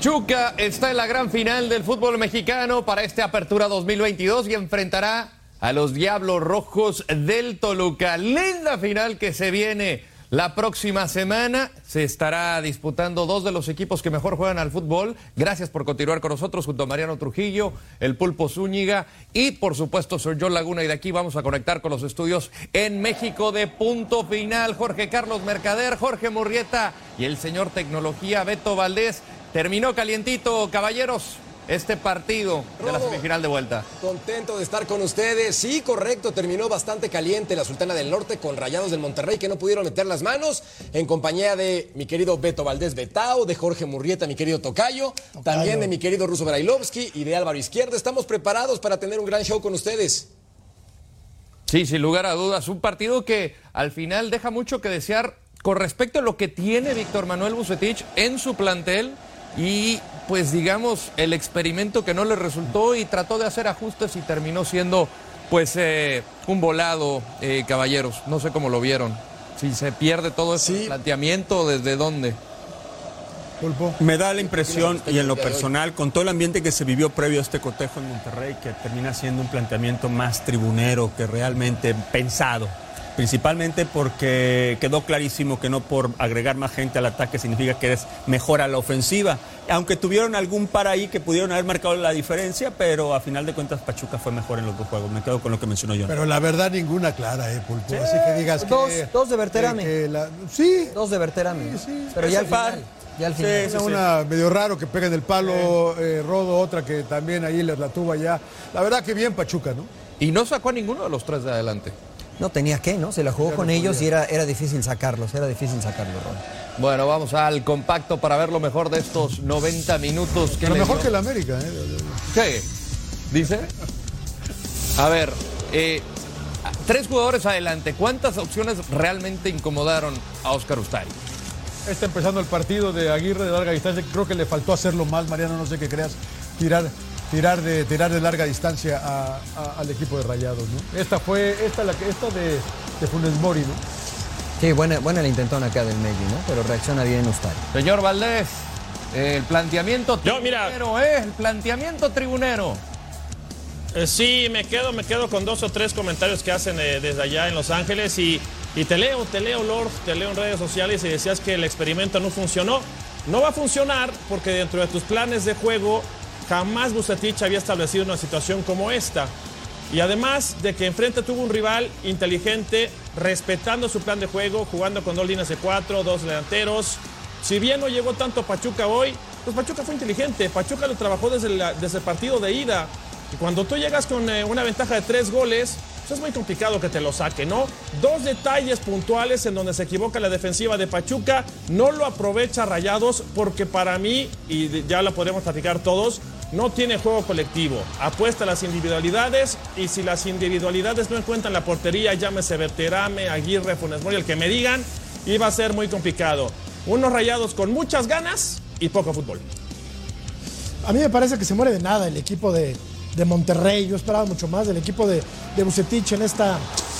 Pachuca está en la gran final del fútbol mexicano para esta apertura 2022 y enfrentará a los Diablos Rojos del Toluca. Linda final que se viene la próxima semana. Se estará disputando dos de los equipos que mejor juegan al fútbol. Gracias por continuar con nosotros junto a Mariano Trujillo, el Pulpo Zúñiga y por supuesto Sir John Laguna. Y de aquí vamos a conectar con los estudios en México de punto final. Jorge Carlos Mercader, Jorge Murrieta y el señor Tecnología Beto Valdés. Terminó calientito, caballeros, este partido de la semifinal de vuelta. Contento de estar con ustedes. Sí, correcto, terminó bastante caliente la Sultana del Norte con Rayados del Monterrey que no pudieron meter las manos en compañía de mi querido Beto Valdés Betao, de Jorge Murrieta, mi querido Tocayo, también de mi querido Ruso Brailovsky y de Álvaro Izquierdo. Estamos preparados para tener un gran show con ustedes. Sí, sin lugar a dudas, un partido que al final deja mucho que desear con respecto a lo que tiene Víctor Manuel Bucetich en su plantel y pues digamos el experimento que no le resultó y trató de hacer ajustes y terminó siendo pues eh, un volado, eh, caballeros. No sé cómo lo vieron. Si se pierde todo ese planteamiento, ¿desde dónde? Me da la impresión, y en lo personal, con todo el ambiente que se vivió previo a este cotejo en Monterrey, que termina siendo un planteamiento más tribunero que realmente pensado principalmente porque quedó clarísimo que no por agregar más gente al ataque significa que eres mejor a la ofensiva. Aunque tuvieron algún par ahí que pudieron haber marcado la diferencia, pero a final de cuentas Pachuca fue mejor en los dos juegos. Me quedo con lo que mencionó yo. Pero la verdad ninguna clara, eh, Pulpo. Así que digas dos, que... Dos de Berterame. que la- Sí. Dos de Berterame. Sí, sí. Pero ya al par. final. Ya al final. Esa una medio raro que pega en el palo, eh, Rodo, otra que también ahí la, la tuvo allá. La verdad que bien Pachuca, ¿no? Y no sacó a ninguno de los tres de adelante. No tenía que, ¿no? Se la jugó con ellos y era, era difícil sacarlos, era difícil sacarlos, Ron. Bueno, vamos al compacto para ver lo mejor de estos 90 minutos. que le mejor dio. que el América, ¿eh? ¿Qué? ¿Dice? A ver, eh, tres jugadores adelante. ¿Cuántas opciones realmente incomodaron a Oscar Ustari? Está empezando el partido de Aguirre de larga distancia. Creo que le faltó hacerlo mal, Mariano, no sé qué creas. Tirar, tirar, de, tirar de larga distancia a- a- al equipo de Rayados, ¿no? Esta fue, esta, la, que- esta de, de Funes Mori, ¿no? Sí, buena, buena la intentona acá del Megui, ¿no? Pero reacciona bien Ustari. Señor Valdés, el planteamiento Yo, mira. tribunero, ¿eh? El planteamiento tribunero. Eh, sí, me quedo, me quedo con dos o tres comentarios que hacen eh, desde allá en Los Ángeles y, y te leo, te leo, Lord, te leo en redes sociales y decías que el experimento no funcionó. No va a funcionar porque dentro de tus planes de juego jamás Bucetich había establecido una situación como esta. Y además de que enfrente tuvo un rival inteligente, respetando su plan de juego, jugando con dos líneas de cuatro, dos delanteros. Si bien no llegó tanto Pachuca hoy, pues Pachuca fue inteligente. Pachuca lo trabajó desde, desde el partido de ida. Y cuando tú llegas con eh, una ventaja de tres goles, es muy complicado que te lo saque, ¿no? Dos detalles puntuales en donde se equivoca la defensiva de Pachuca, no lo aprovecha Rayados porque para mí, y ya lo podemos platicar todos, no tiene juego colectivo. Apuesta a las individualidades y si las individualidades no encuentran la portería, llámese Berterame, Aguirre, Funes Mori, el que me digan, iba a ser muy complicado. Unos Rayados con muchas ganas y poco fútbol. A mí me parece que se muere de nada el equipo de, de Monterrey. Yo esperaba mucho más del equipo de, de Bucetich en, esta,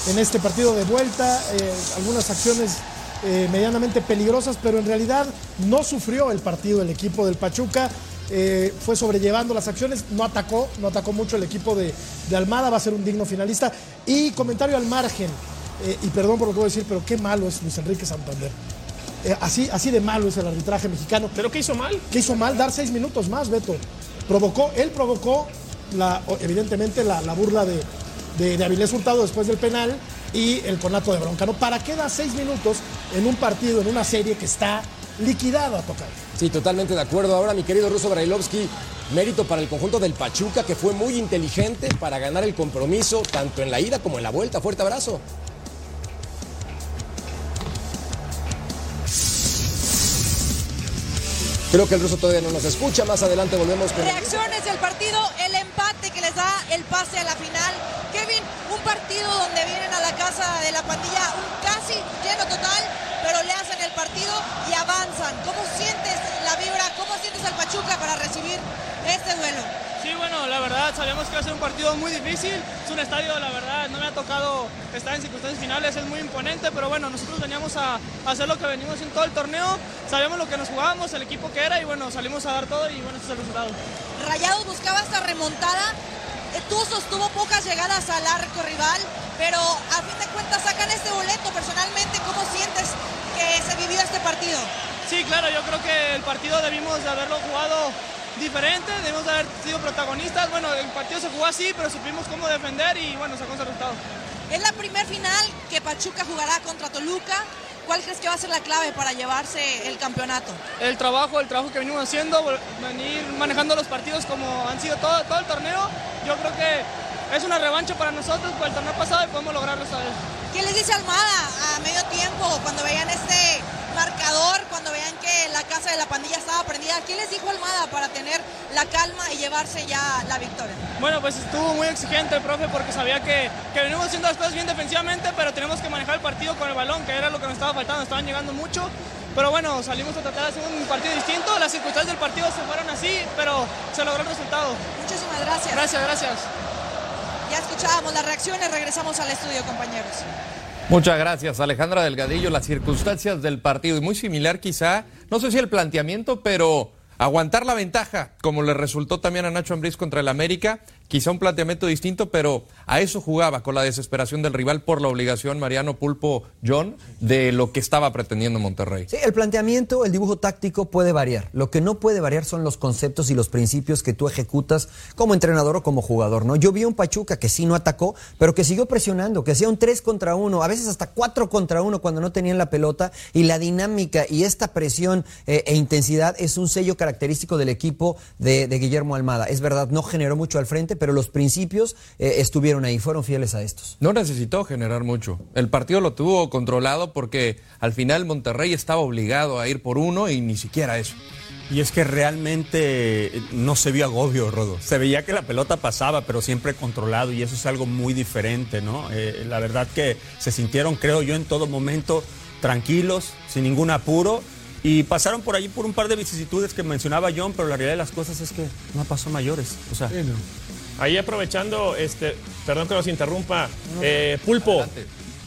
en este partido de vuelta. Eh, algunas acciones eh, medianamente peligrosas, pero en realidad no sufrió el partido el equipo del Pachuca. Eh, fue sobrellevando las acciones, no atacó, no atacó mucho el equipo de, de Almada, va a ser un digno finalista. Y comentario al margen, eh, y perdón por lo que voy a decir, pero qué malo es Luis Enrique Santander. Eh, así, así de malo es el arbitraje mexicano. ¿Pero qué hizo mal? ¿Qué hizo mal? Dar seis minutos más, Beto. Provocó, él provocó, la, evidentemente, la, la burla de, de, de Avilés Hurtado después del penal y el conato de bronca. ¿no? ¿Para qué da seis minutos en un partido, en una serie que está liquidado a tocar? Sí, totalmente de acuerdo. Ahora, mi querido Ruso Brailovsky, mérito para el conjunto del Pachuca, que fue muy inteligente para ganar el compromiso, tanto en la ida como en la vuelta. Fuerte abrazo. Creo que el ruso todavía no nos escucha. Más adelante volvemos con. Reacciones del partido, el empate que les da el pase a la final. Kevin, un partido donde vienen a la casa de la pandilla un casi lleno total, pero le hacen el partido y avanzan. ¿Cómo sientes ¿Cómo sientes al Pachuca para recibir este duelo? Sí, bueno, la verdad, sabíamos que va a ser un partido muy difícil. Es un estadio, la verdad, no me ha tocado estar en circunstancias finales, es muy imponente, pero bueno, nosotros veníamos a, hacer lo que venimos en todo el torneo. Sabíamos lo que nos jugábamos, el equipo que era, y bueno, salimos a dar todo y bueno, ese es el resultado. Rayados buscaba esta remontada. Eh, Tuzos tuvo pocas llegadas al arco rival, pero a fin de cuentas sacan este boleto. Personalmente, ¿cómo sientes que se vivió este partido? Sí, claro, yo creo que el partido debimos de haberlo jugado diferente, debimos de haber sido protagonistas. Bueno, el partido se jugó así, pero supimos cómo defender y bueno, sacó ese resultado. Es la primer final que Pachuca jugará contra Toluca. ¿Cuál crees que va a ser la clave para llevarse el campeonato? El trabajo, el trabajo que venimos haciendo, venir manejando los partidos como han sido todo, todo el torneo. Yo creo que es una revancha para nosotros por el torneo pasado y podemos lograrlo esta vez. ¿Qué les dice Almada a medio tiempo cuando veían este marcador, cuando veían que la casa de la pandilla estaba prendida? ¿Qué les dijo Almada para tener la calma y llevarse ya la victoria? Bueno, pues estuvo muy exigente el profe porque sabía que, que venimos haciendo las cosas bien defensivamente, pero tenemos que manejar el partido con el balón, que era lo que nos estaba faltando, estaban llegando mucho. Pero bueno, salimos a tratar de hacer un partido distinto, las circunstancias del partido se fueron así, pero se logró el resultado. Muchísimas gracias. Gracias, gracias. Ya escuchábamos las reacciones, regresamos al estudio, compañeros. Muchas gracias, Alejandra Delgadillo. Las circunstancias del partido, y muy similar quizá, no sé si el planteamiento, pero aguantar la ventaja, como le resultó también a Nacho Ambriz contra el América, quizá un planteamiento distinto, pero a eso jugaba con la desesperación del rival por la obligación, Mariano Pulpo John, de lo que estaba pretendiendo Monterrey. Sí, el planteamiento, el dibujo táctico puede variar. Lo que no puede variar son los conceptos y los principios que tú ejecutas como entrenador o como jugador, ¿no? Yo vi un Pachuca que sí no atacó, pero que siguió presionando, que hacía un 3 contra 1, a veces hasta 4 contra 1 cuando no tenían la pelota y la dinámica y esta presión eh, e intensidad es un sello característico del equipo de Guillermo Almada. Es verdad, no generó mucho al frente, pero los principios eh, estuvieron ahí, fueron fieles a estos. No necesitó generar mucho. El partido lo tuvo controlado porque al final Monterrey estaba obligado a ir por uno y ni siquiera eso. Y es que realmente no se vio agobio, Rodo. Se veía que la pelota pasaba, pero siempre controlado, y eso es algo muy diferente, ¿no? Eh, la verdad que se sintieron, creo yo, en todo momento tranquilos, sin ningún apuro, y pasaron por allí por un par de vicisitudes que mencionaba John, pero la realidad de las cosas es que no pasó mayores. O sea, Ahí aprovechando, este, perdón que los interrumpa, eh, Pulpo,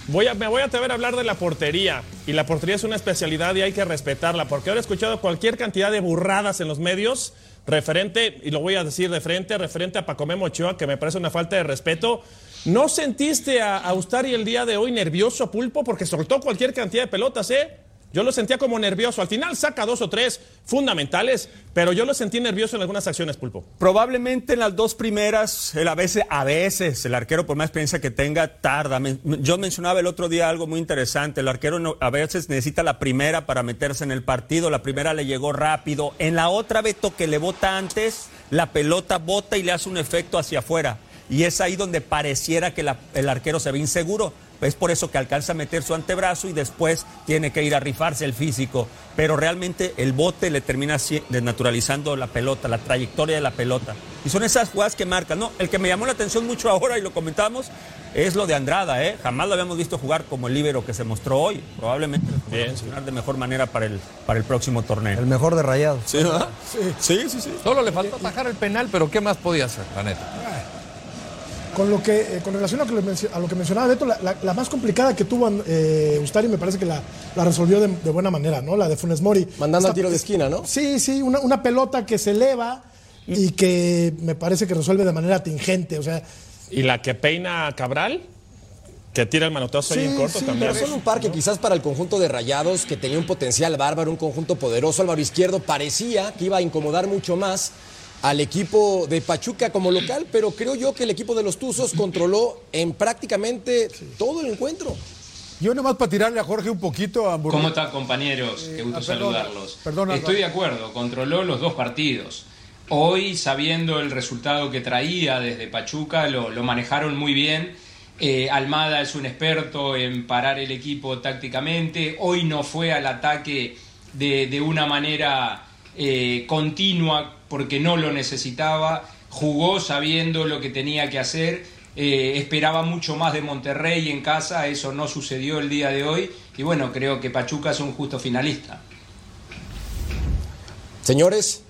voy a, me voy a atrever a hablar de la portería. Y la portería es una especialidad y hay que respetarla, porque ahora he escuchado cualquier cantidad de burradas en los medios referente, y lo voy a decir de frente, referente a Pacomé Ochoa, que me parece una falta de respeto. ¿No sentiste a, a Ustari el día de hoy nervioso, Pulpo, porque soltó cualquier cantidad de pelotas, eh? Yo lo sentía como nervioso. Al final saca dos o tres fundamentales, pero yo lo sentí nervioso en algunas acciones, Pulpo. Probablemente en las dos primeras, a veces, a veces el arquero, por más experiencia que tenga, tarda. Yo mencionaba el otro día algo muy interesante. El arquero a veces necesita la primera para meterse en el partido. La primera le llegó rápido. En la otra, Beto, que le bota antes, la pelota bota y le hace un efecto hacia afuera. Y es ahí donde pareciera que el arquero se ve inseguro. Es por eso que alcanza a meter su antebrazo y después tiene que ir a rifarse el físico. Pero realmente el bote le termina desnaturalizando la pelota, la trayectoria de la pelota. Y son esas jugadas que marcan. No, el que me llamó la atención mucho ahora y lo comentamos es lo de Andrada. ¿eh? Jamás lo habíamos visto jugar como el líbero que se mostró hoy. Probablemente lo Bien, funcionar de mejor manera para el, para el próximo torneo. El mejor de rayados. Sí, ¿verdad? Sí, sí, sí. Solo le faltó atajar el penal, pero ¿qué más podía hacer, la neta? Con, lo que, eh, con relación a, que le mencio- a lo que mencionaba Beto, la, la- la más complicada que tuvo eh, Ustari me parece que la, la resolvió de, de buena manera, ¿no? La de Funes Mori. Mandando al tiro de esquina, ¿no? Sí, sí, una, una pelota que se eleva y que me parece que resuelve de manera tingente. O sea, Y la que peina a Cabral, que tira el manotazo ahí en Sí, corto sí, también. Pero son un par que quizás para el conjunto de Rayados, que tenía un potencial bárbaro, un conjunto poderoso, Álvaro Izquierdo parecía que iba a incomodar mucho más. Al equipo de Pachuca como local, pero creo yo que el equipo de los Tuzos controló en prácticamente todo el encuentro. Yo nomás para tirarle a Jorge un poquito a ¿Cómo están compañeros? Qué gusto saludarlos. Estoy de acuerdo, controló los dos partidos. Hoy, sabiendo el resultado que traía desde Pachuca, lo, manejaron muy bien. Eh, Almada es un experto en parar el equipo tácticamente. Hoy no fue al ataque de, una manera eh, continua porque no lo necesitaba. Jugó sabiendo lo que tenía que hacer eh, esperaba mucho más de Monterrey en casa, eso no sucedió el día de hoy y bueno, creo que Pachuca es un justo finalista. Señores.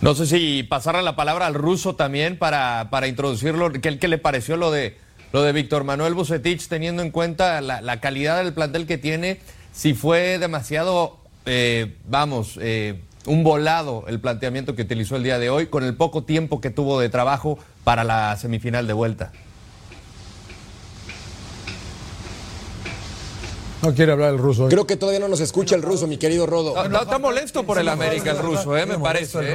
No sé si pasara la palabra al ruso también para, para introducirlo, ¿qué, ¿qué, le pareció lo de, lo de Víctor Manuel Bucetich teniendo en cuenta la, calidad del plantel que tiene? Si fue demasiado, eh, vamos, eh, un volado el planteamiento que utilizó el día de hoy con el poco tiempo que tuvo de trabajo para la semifinal de vuelta. No quiere hablar el ruso. Creo que todavía no nos escucha el ruso, mi querido Rodo. No, está molesto por el América el ruso, eh, me parece.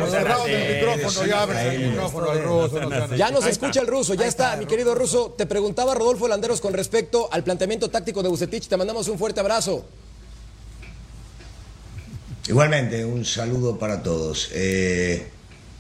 Ya nos escucha el ruso, ya está, mi querido ruso. Te preguntaba Rodolfo Landeros con respecto al planteamiento táctico de Bucetich. Te mandamos un fuerte abrazo. Igualmente, un saludo para todos. Eh,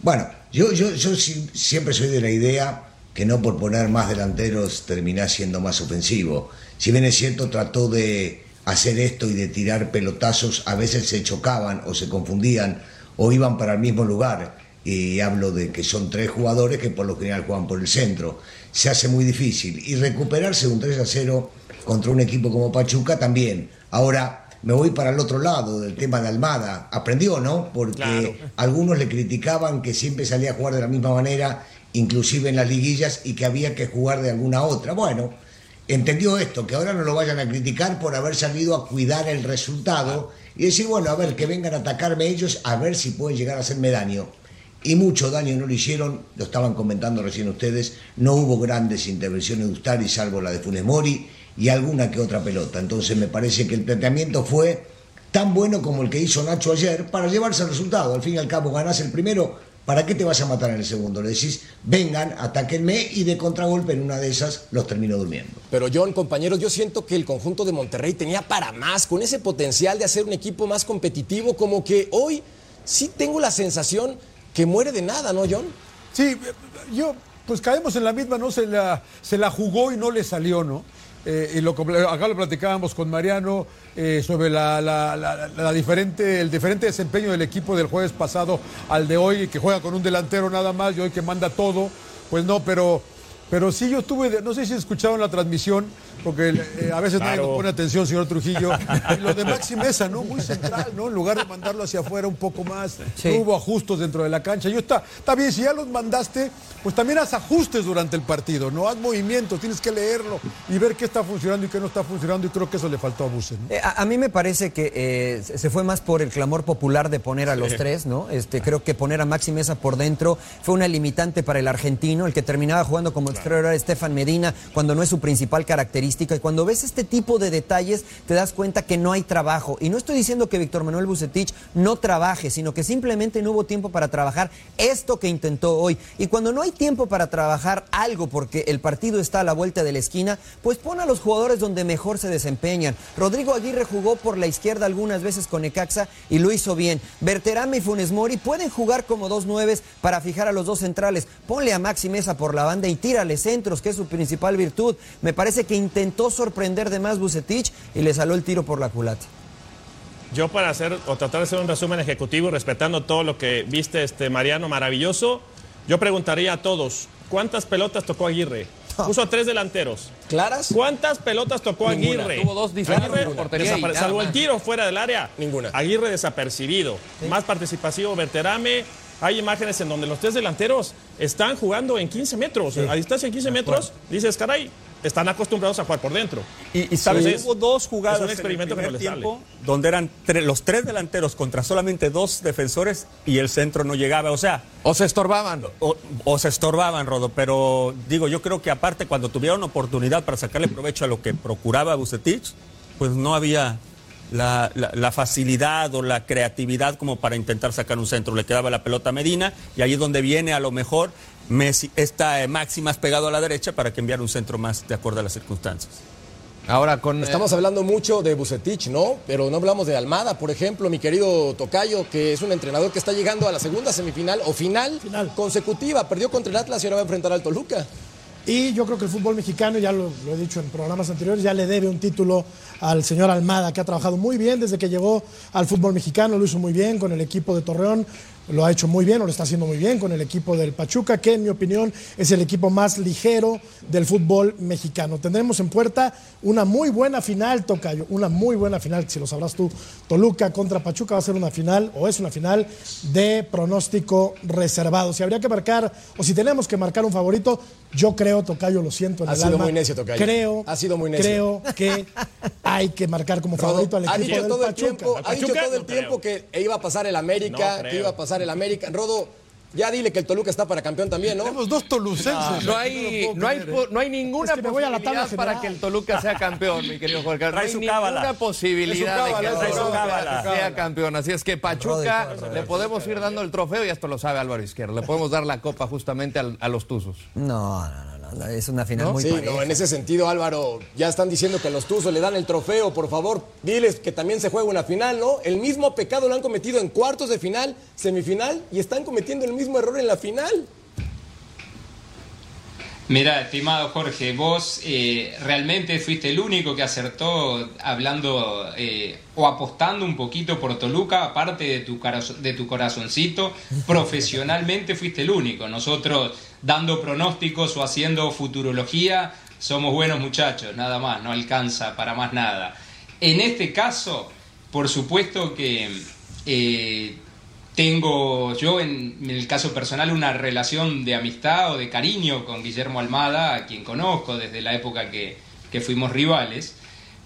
bueno, yo, yo, yo siempre soy de la idea que no por poner más delanteros terminás siendo más ofensivo. Si bien es cierto, trató de hacer esto y de tirar pelotazos, a veces se chocaban o se confundían o iban para el mismo lugar. Y hablo de que son tres jugadores que por lo general juegan por el centro. Se hace muy difícil. Y recuperarse un 3 a 0 contra un equipo como Pachuca también. Ahora, me voy para el otro lado del tema de Almada. Aprendió, ¿no? Porque algunos le criticaban que siempre salía a jugar de la misma manera, inclusive en las liguillas, y que había que jugar de alguna otra. Bueno, entendió esto, que ahora no lo vayan a criticar por haber salido a cuidar el resultado y decir, bueno, a ver, que vengan a atacarme ellos, a ver si pueden llegar a hacerme daño. Y mucho daño no lo hicieron, lo estaban comentando recién ustedes, no hubo grandes intervenciones de Ustari, salvo la de Funes Mori, y alguna que otra pelota. Entonces me parece que el planteamiento fue tan bueno como el que hizo Nacho ayer para llevarse el resultado. Al fin y al cabo ganás el primero, ¿para qué te vas a matar en el segundo? Le decís, vengan, atáquenme y de contragolpe en una de esas los termino durmiendo. Pero John, compañeros, yo siento que el conjunto de Monterrey tenía para más, con ese potencial de hacer un equipo más competitivo, como que hoy sí tengo la sensación que muere de nada, ¿no, John? Sí, yo, pues caemos en la misma, ¿no? Se la, se la jugó y no le salió, ¿no? Eh, y lo, acá lo platicábamos con Mariano eh, sobre la, diferente, el diferente desempeño del equipo del jueves pasado al de hoy, que juega con un delantero nada más y hoy que manda todo. Pues no, pero, pero sí yo tuve, no sé si escucharon la transmisión, porque eh, a veces nadie nos pone atención, señor Trujillo. lo de Maxi Mesa, ¿no? Muy central, ¿no? En lugar de mandarlo hacia afuera un poco más, hubo ajustes dentro de la cancha. Yo está, está bien, si ya los mandaste, pues también haz ajustes durante el partido, ¿no? Haz movimientos, tienes que leerlo y ver qué está funcionando y qué no está funcionando, y creo que eso le faltó a Buse, eh, a, mí me parece que eh, se fue más por el clamor popular de poner a los tres, ¿no? Este, creo que poner a Maxi Mesa por dentro fue una limitante para el argentino, el que terminaba jugando como exterior era Estefan Medina, cuando no es su principal característica y cuando ves este tipo de detalles te das cuenta que no hay trabajo. Y no estoy diciendo que Víctor Manuel Bucetich no trabaje, sino que simplemente no hubo tiempo para trabajar esto que intentó hoy. Y cuando no hay tiempo para trabajar algo porque el partido está a la vuelta de la esquina, pues pon a los jugadores donde mejor se desempeñan. Rodrigo Aguirre jugó por la izquierda algunas veces con Ecaxa y lo hizo bien. Berterame y Funes Mori pueden jugar como dos nueves para fijar a los dos centrales. Ponle a Maxi Mesa por la banda y tírale centros, que es su principal virtud. Me parece que intentó sorprender de más Bucetich y le salió el tiro por la culata. Yo para hacer o tratar de hacer un resumen ejecutivo respetando todo lo que viste este Mariano maravilloso, yo preguntaría a todos, ¿cuántas pelotas tocó Aguirre? Puso a tres delanteros. ¿Claras? ¿Cuántas pelotas tocó Aguirre? Tuvo dos Aguirre, salvo el tiro fuera del área. Ninguna. Aguirre desapercibido. Más participativo, Berterame. Hay imágenes en donde los tres delanteros están jugando en 15 metros. A distancia en 15 metros, dices, caray, están acostumbrados a jugar por dentro. Y, sabes, hubo dos jugadas en el primer tiempo donde eran los tres delanteros contra solamente dos defensores y el centro no llegaba. O sea, o se estorbaban. O, se estorbaban, Rodo. Pero digo, yo creo que aparte cuando tuvieron oportunidad para sacarle provecho a lo que procuraba Bucetich, pues no había la, facilidad o la creatividad como para intentar sacar un centro. Le quedaba la pelota a Medina y ahí es donde viene a lo mejor Messi, está Maxi más pegado a la derecha para que enviar un centro más de acuerdo a las circunstancias. Ahora con... Estamos hablando mucho de Bucetich, ¿no? Pero no hablamos de Almada, por ejemplo, mi querido Tocayo, que es un entrenador que está llegando a la segunda semifinal o final, final. consecutiva. Perdió contra el Atlas y ahora va a enfrentar al Toluca. Y yo creo que el fútbol mexicano, ya lo, he dicho en programas anteriores, ya le debe un título al señor Almada, que ha trabajado muy bien desde que llegó al fútbol mexicano, lo hizo muy bien con el equipo de Torreón, lo ha hecho muy bien o lo está haciendo muy bien con el equipo del Pachuca, que en mi opinión es el equipo más ligero del fútbol mexicano. Tendremos en puerta una muy buena final, Tocayo, una muy buena final, si lo sabrás tú. Toluca contra Pachuca va a ser una final o es una final de pronóstico reservado. Si habría que marcar o si tenemos que marcar un favorito, yo creo, Tocayo, lo siento en ha sido muy necio, Tocayo. Creo, ha sido muy necio. creo que hay que marcar como favorito al equipo del todo Pachuca. El tiempo, ha dicho todo el tiempo que iba a pasar el América, que iba a pasar el América. Rodo, ya dile que el Toluca está para campeón también, ¿no? Tenemos dos tolucenses. No, hay, no, hay, no hay ninguna posibilidad para que el Toluca sea campeón, mi querido Jorge. No hay ninguna posibilidad de que el Toluca sea campeón. Así es que Pachuca le podemos ir dando el trofeo y esto lo sabe Álvaro Izquierdo. Le podemos dar la copa justamente a los Tuzos. No, no, no es una final muy sí, no, en ese sentido, Álvaro, ya están diciendo que a los Tuzos le dan el trofeo, por favor, diles que también se juega una final, ¿no? El mismo pecado lo han cometido en cuartos de final, semifinal, y están cometiendo el mismo error en la final. Mira, estimado Jorge, vos eh, realmente fuiste el único que acertó hablando eh, o apostando un poquito por Toluca, aparte de tu, de tu corazoncito, profesionalmente fuiste el único. Nosotros dando pronósticos o haciendo futurología somos buenos muchachos, nada más, no alcanza para más nada. En este caso, por supuesto que eh, tengo yo en, el caso personal una relación de amistad o de cariño con Guillermo Almada, a quien conozco desde la época que, fuimos rivales,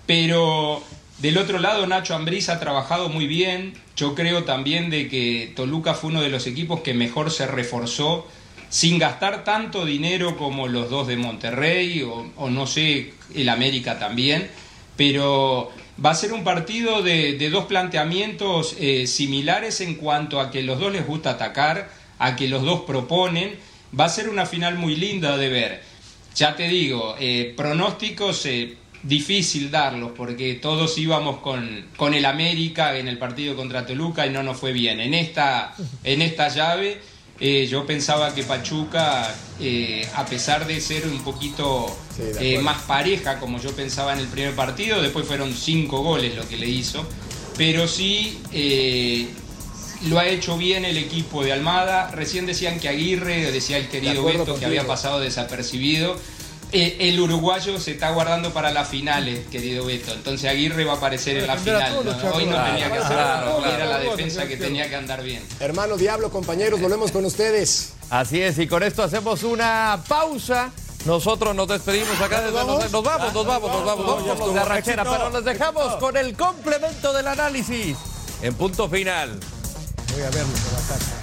pero del otro lado Nacho Ambriz ha trabajado muy bien, yo creo también de que Toluca fue uno de los equipos que mejor se reforzó sin gastar tanto dinero como los dos de Monterrey o no sé, el América también, pero va a ser un partido de, dos planteamientos eh, similares en cuanto a que los dos les gusta atacar, a que los dos proponen. Va a ser una final muy linda de ver. Ya te digo, eh, pronósticos eh, difícil darlos porque todos íbamos con, con el América en el partido contra Toluca y no nos fue bien. En esta, en esta llave eh, yo pensaba que Pachuca, eh, a pesar de ser un poquito eh, más pareja, como yo pensaba en el primer partido, después fueron cinco goles lo que le hizo, pero sí lo ha hecho bien el equipo de Almada. Recién decían que Aguirre, decía el querido Beto, que había pasado desapercibido. Eh, el uruguayo se está guardando para las finales, querido Beto. Entonces Aguirre va a aparecer en la final. Hoy no tenía que hacerlo, era la defensa que tenía que andar bien. Hermano Diablo, compañeros, volvemos con ustedes. Así es, y con esto hacemos una pausa. Nosotros nos despedimos acá desde nos, vamos, nos vamos, nos vamos, nos vamos, nos vamos de arrachera, pero nos dejamos con el complemento del análisis en punto final. Voy a verlo por la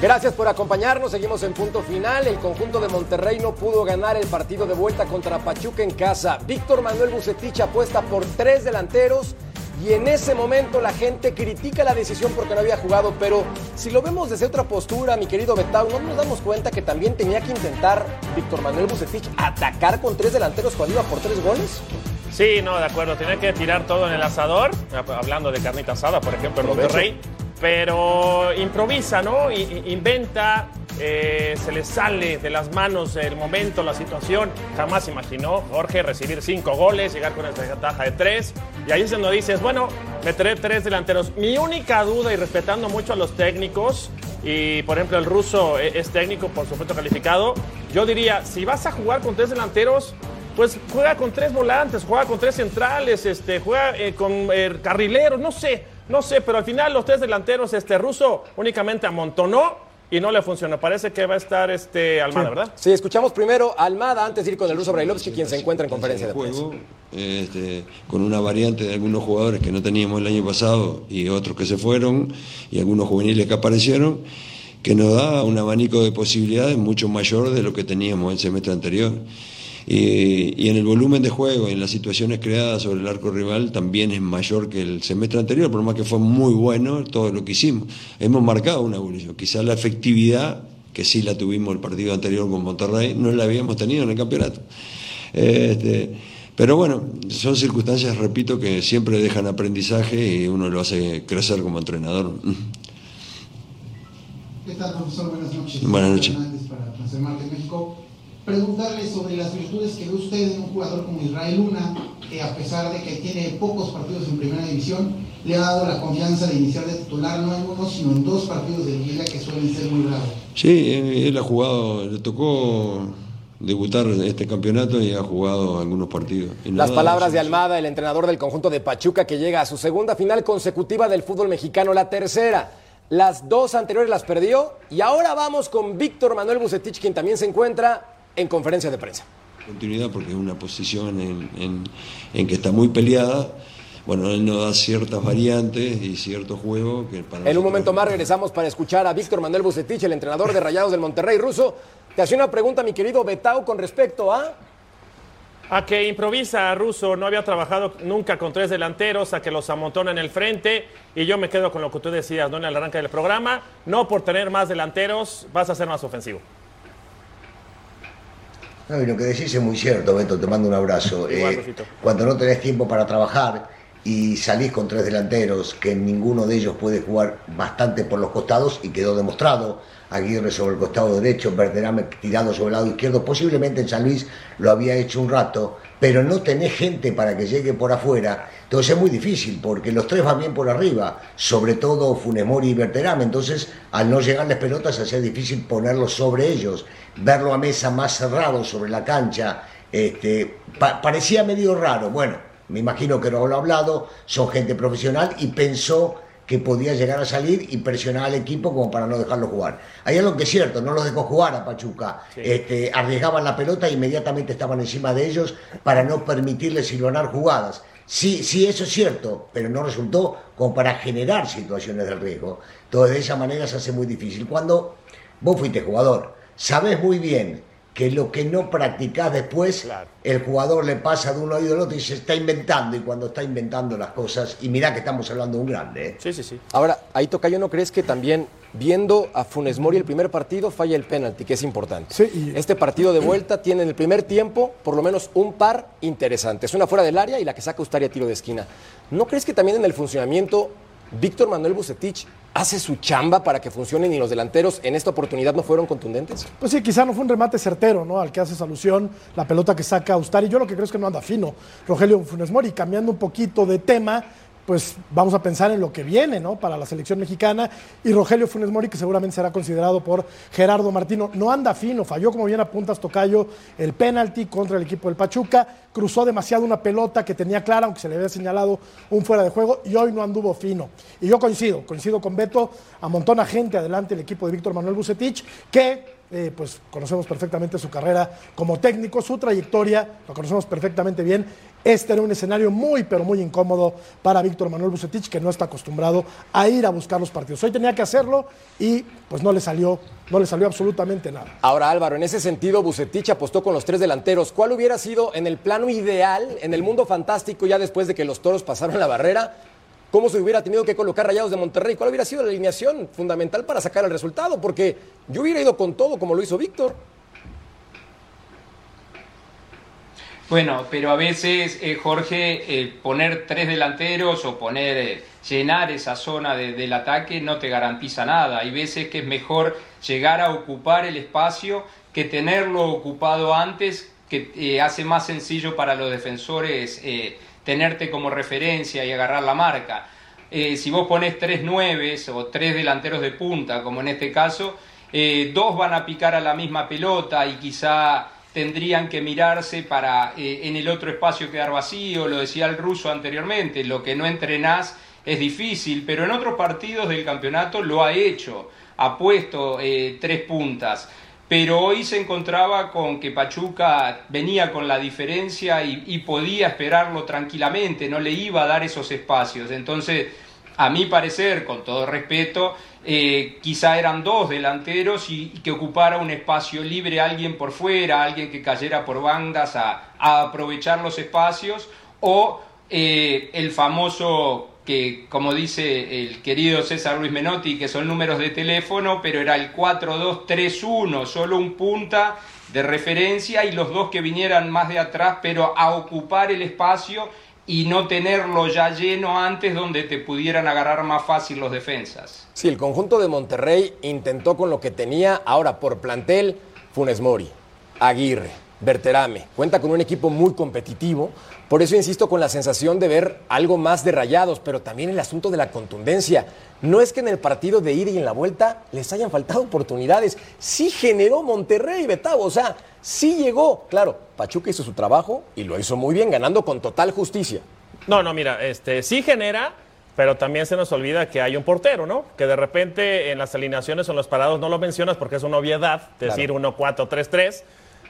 Gracias por acompañarnos. Seguimos en punto final. El conjunto de Monterrey no pudo ganar el partido de vuelta contra Pachuca en casa. Víctor Manuel Bucetich apuesta por tres delanteros y en ese momento la gente critica la decisión porque no había jugado, pero si lo vemos desde otra postura, mi querido Betau, ¿no nos damos cuenta que también tenía que intentar Víctor Manuel Bucetich atacar con tres delanteros cuando iba por tres goles? Sí, no, de acuerdo. Tiene que tirar todo en el asador. Hablando de carnita asada, por ejemplo, en Monterrey pero improvisa, ¿no? inventa, eh, se le sale de las manos el momento, la situación. Jamás imaginó Jorge recibir cinco goles, llegar con esta ventaja de tres. Y ahí es donde dices, bueno, meteré tres delanteros. Mi única duda, y respetando mucho a los técnicos, y por ejemplo el ruso e-, es técnico, por supuesto calificado, yo diría, si vas a jugar con tres delanteros, pues juega con tres volantes, juega con tres centrales, este, juega eh, con eh, carrileros, no sé, no sé, pero al final los tres delanteros, este ruso únicamente amontonó y no le funcionó. Parece que va a estar este Almada, ¿verdad? Sí, escuchamos primero a Almada antes de ir con el ruso Brailovsky, quien se encuentra en conferencia de prensa. Este, con una variante de algunos jugadores que no teníamos el año pasado y otros que se fueron y algunos juveniles que aparecieron, que nos da un abanico de posibilidades mucho mayor de lo que teníamos el semestre anterior. Y, en el volumen de juego, en las situaciones creadas sobre el arco rival, también es mayor que el semestre anterior, por más que fue muy bueno todo lo que hicimos. Hemos marcado una evolución. Quizás la efectividad, que sí la tuvimos el partido anterior con Monterrey, no la habíamos tenido en el campeonato. Este, pero bueno, son circunstancias, repito, que siempre dejan aprendizaje y uno lo hace crecer como entrenador. ¿Qué tal, profesor? Buenas noches. Buenas noches. Para México preguntarle sobre las virtudes que ve usted en un jugador como Israel Luna, que a pesar de que tiene pocos partidos en primera división, le ha dado la confianza de iniciar de titular no en uno, sino en dos partidos de liga que suelen ser muy bravos. Sí, él ha jugado, le tocó debutar este campeonato y ha jugado algunos partidos. Las palabras de Almada, el entrenador del conjunto de Pachuca, que llega a su segunda final consecutiva del fútbol mexicano, la tercera. Las dos anteriores las perdió y ahora vamos con Víctor Manuel Bucetich, quien también se encuentra en conferencia de prensa. Continuidad porque es una posición en, que está muy peleada. Bueno, él nos da ciertas variantes y cierto juego que para En un momento más regresamos para escuchar a Víctor Manuel Bucetich, el entrenador de Rayados del Monterrey ruso. Te hacía una pregunta, mi querido Betao, con respecto a... A que improvisa Russo, no había trabajado nunca con tres delanteros, a que los amontona en el frente, y yo me quedo con lo que tú decías, ¿no? En el arranque del programa, no por tener más delanteros vas a ser más ofensivo. No, y lo que decís es muy cierto, Beto, te mando un abrazo. Eh, cuando no tenés tiempo para trabajar y salís con tres delanteros, que ninguno de ellos puede jugar bastante por los costados, y quedó demostrado, Aguirre sobre el costado derecho, Verderame tirado sobre el lado izquierdo, posiblemente en San Luis lo había hecho un rato, pero no tenés gente para que llegue por afuera, entonces es muy difícil, porque los tres van bien por arriba, sobre todo Funemori y Verderame, entonces al no llegarles pelotas se hacía difícil ponerlos sobre ellos, verlo a mesa más cerrado sobre la cancha, este, parecía medio raro, bueno, me imagino que no lo ha hablado, son gente profesional y pensó que podía llegar a salir y presionar al equipo como para no dejarlo jugar. Hay algo que es cierto, no los dejó jugar a Pachuca. Este, arriesgaban la pelota e inmediatamente estaban encima de ellos para no permitirles silvanar jugadas. Sí, sí, eso es cierto, pero no resultó como para generar situaciones de riesgo. Entonces, de esa manera se hace muy difícil. Cuando vos fuiste jugador, sabés muy bien que lo que no practicás después, el jugador le pasa de uno oído al otro y se está inventando. Y cuando está inventando las cosas, y mirá que estamos hablando de un grande. ¿eh? Sí, sí, sí. Ahora, ahí toca, ¿yo no crees que también viendo a Funes Mori el primer partido falla el penalti, que es importante? Sí, Este partido de vuelta tiene en el primer tiempo por lo menos un par interesantes. Una fuera del área y la que saca Ustaria tiro de esquina. ¿No crees que también en el funcionamiento Víctor Manuel Bucetich hace su chamba para que funcionen y los delanteros en esta oportunidad no fueron contundentes? Pues sí, quizá no fue un remate certero, ¿no? Al que hace alusión, la pelota que saca Ustari. Yo lo que creo es que no anda fino Rogelio Funes Mori, cambiando un poquito de tema pues vamos a pensar en lo que viene, ¿no? Para la selección mexicana. Y Rogelio Funes Mori, que seguramente será considerado por Gerardo Martino, no anda fino, falló como bien apuntas Tocayo el penalti contra el equipo del Pachuca, cruzó demasiado una pelota que tenía clara, aunque se le había señalado un fuera de juego, y hoy no anduvo fino. Y yo coincido, coincido con Beto, amontona gente adelante el equipo de Víctor Manuel Bucetich, que eh, pues conocemos perfectamente su carrera como técnico, su trayectoria, lo conocemos perfectamente bien este era un escenario muy, pero muy incómodo para Víctor Manuel Bucetich, que no está acostumbrado a ir a buscar los partidos. Hoy tenía que hacerlo y pues no le salió, no le salió absolutamente nada. Ahora Álvaro, en ese sentido Bucetich apostó con los tres delanteros. ¿Cuál hubiera sido en el plano ideal, en el mundo fantástico, ya después de que los toros pasaron la barrera? ¿Cómo se hubiera tenido que colocar Rayados de Monterrey? ¿Cuál hubiera sido la alineación fundamental para sacar el resultado? Porque yo hubiera ido con todo como lo hizo Víctor. Bueno, pero a veces, eh, Jorge, eh, poner tres delanteros o poner, eh, llenar esa zona del ataque no te garantiza nada. Hay veces que es mejor llegar a ocupar el espacio que tenerlo ocupado antes, que hace más sencillo para los defensores tenerte como referencia y agarrar la marca. si vos pones tres nueves o tres delanteros de punta, como en este caso, dos van a picar a la misma pelota y quizá tendrían que mirarse para eh, en el otro espacio quedar vacío, lo decía el ruso anteriormente, lo que no entrenás es difícil, pero en otros partidos del campeonato lo ha hecho, ha puesto eh, tres puntas, pero hoy se encontraba con que Pachuca venía con la diferencia y, y podía esperarlo tranquilamente, no le iba a dar esos espacios, entonces a mi parecer, con todo respeto, eh, quizá eran dos delanteros y, que ocupara un espacio libre alguien por fuera, alguien que cayera por bandas a, aprovechar los espacios, o eh, el famoso que, como dice el querido César Luis Menotti, que son números de teléfono, pero era el 4-2-3-1, solo un punta de referencia y los dos que vinieran más de atrás, pero a ocupar el espacio y no tenerlo ya lleno antes donde te pudieran agarrar más fácil los defensas. Sí, el conjunto de Monterrey intentó con lo que tenía, ahora por plantel, Funes Mori, Aguirre, Berterame. Cuenta con un equipo muy competitivo, por eso insisto con la sensación de ver algo más de rayados, pero también el asunto de la contundencia. No es que en el partido de ida y en la vuelta les hayan faltado oportunidades, sí generó Monterrey, Betavo, o sea, sí llegó. Claro, Pachuca hizo su trabajo y lo hizo muy bien, ganando con total justicia. No, no, mira, este sí genera, pero también se nos olvida que hay un portero, ¿no? Que de repente en las alineaciones o en los parados no lo mencionas porque es una obviedad, decir 1-4-3-3,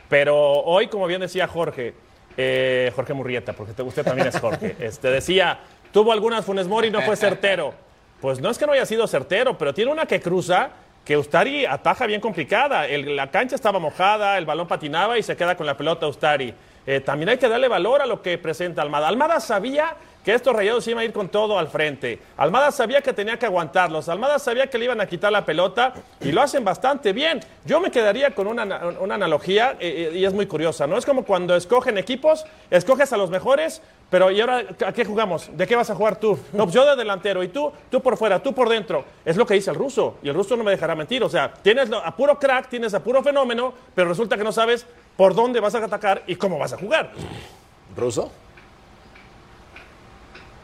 pero hoy, como bien decía Jorge, eh, Jorge Murrieta, porque usted también es Jorge, este, decía, tuvo algunas Funes Mori y no fue certero. Pues no es que no haya sido certero, pero tiene una que cruza que Ustari ataja bien complicada. la cancha estaba mojada, el balón patinaba y se queda con la pelota Ustari. Eh, también hay que darle valor a lo que presenta Almada. Almada sabía que estos rayados iban a ir con todo al frente. Almada sabía que tenía que aguantarlos. Almada sabía que le iban a quitar la pelota y lo hacen bastante bien. Yo me quedaría con una, analogía eh, eh, y es muy curiosa. ¿no? Es como cuando escogen equipos, escoges a los mejores, pero ¿y ahora a qué jugamos? ¿De qué vas a jugar tú? No, pues yo de delantero y tú, tú por fuera, tú por dentro. Es lo que dice el ruso y el ruso no me dejará mentir. O sea, tienes a puro crack, tienes a puro fenómeno, pero resulta que no sabes por dónde vas a atacar y cómo vas a jugar. ¿Ruso?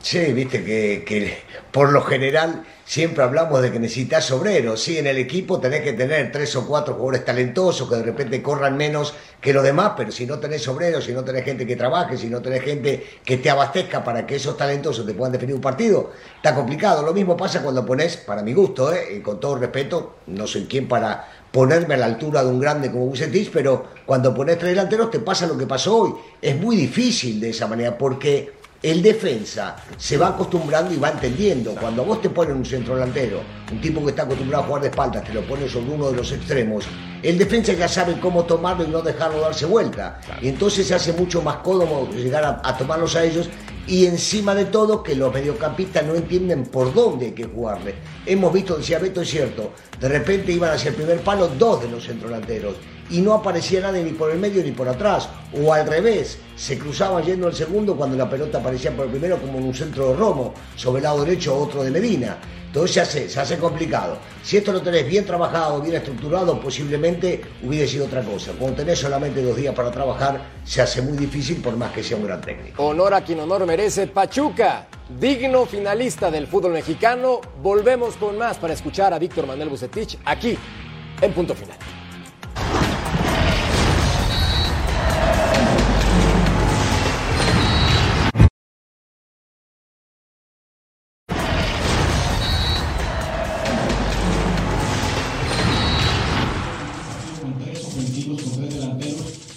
Sí, viste que, por lo general siempre hablamos de que necesitas obreros. Sí, en el equipo tenés que tener tres o cuatro jugadores talentosos que de repente corran menos que los demás, pero si no tenés obreros, si no tenés gente que trabaje, si no tenés gente que te abastezca para que esos talentosos te puedan definir un partido, está complicado. Lo mismo pasa cuando pones, para mi gusto, ¿eh? con todo respeto, no soy quien para ponerme a la altura de un grande como Bucetich, pero cuando pones tres delanteros te pasa lo que pasó hoy. Es muy difícil de esa manera porque el defensa se va acostumbrando y va entendiendo. Cuando vos te pones un centro delantero, un tipo que está acostumbrado a jugar de espaldas, te lo pones sobre uno de los extremos, el defensa ya sabe cómo tomarlo y no dejarlo darse vuelta. Y entonces se hace mucho más cómodo llegar a, tomarlos a ellos y encima de todo que los mediocampistas no entienden por dónde hay que jugarle. Hemos visto, decía Beto, es cierto, de repente iban hacia el primer palo dos de los centrodelanteros y no aparecía nadie ni por el medio ni por atrás. O al revés, se cruzaba yendo el segundo cuando la pelota aparecía por el primero como en un centro de Romo, sobre el lado derecho otro de Medina. Entonces se hace, se hace complicado. Si esto lo tenés bien trabajado, bien estructurado, posiblemente hubiera sido otra cosa. Cuando tenés solamente dos días para trabajar, se hace muy difícil por más que sea un gran técnico. Honor a quien honor merece Pachuca, digno finalista del fútbol mexicano. Volvemos con más para escuchar a Víctor Manuel Bucetich aquí en Punto Final.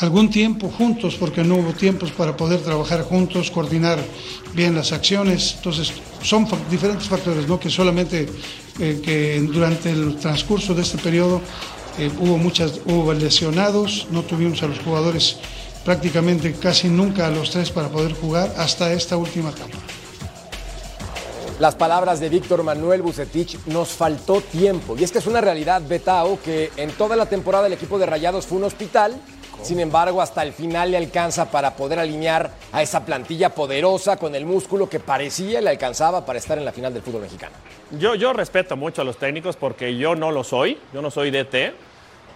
algún tiempo juntos, porque no hubo tiempos para poder trabajar juntos, coordinar bien las acciones. Entonces, son diferentes factores, no que solamente eh, que durante el transcurso de este periodo eh, hubo muchas hubo lesionados, no tuvimos a los jugadores prácticamente casi nunca a los tres para poder jugar hasta esta última etapa. Las palabras de Víctor Manuel Bucetich, nos faltó tiempo. Y es que es una realidad, Betao, que en toda la temporada el equipo de Rayados fue un hospital. Sin embargo, hasta el final le alcanza para poder alinear a esa plantilla poderosa con el músculo que parecía le alcanzaba para estar en la final del fútbol mexicano. Yo, yo respeto mucho a los técnicos porque yo no lo soy, yo no soy DT,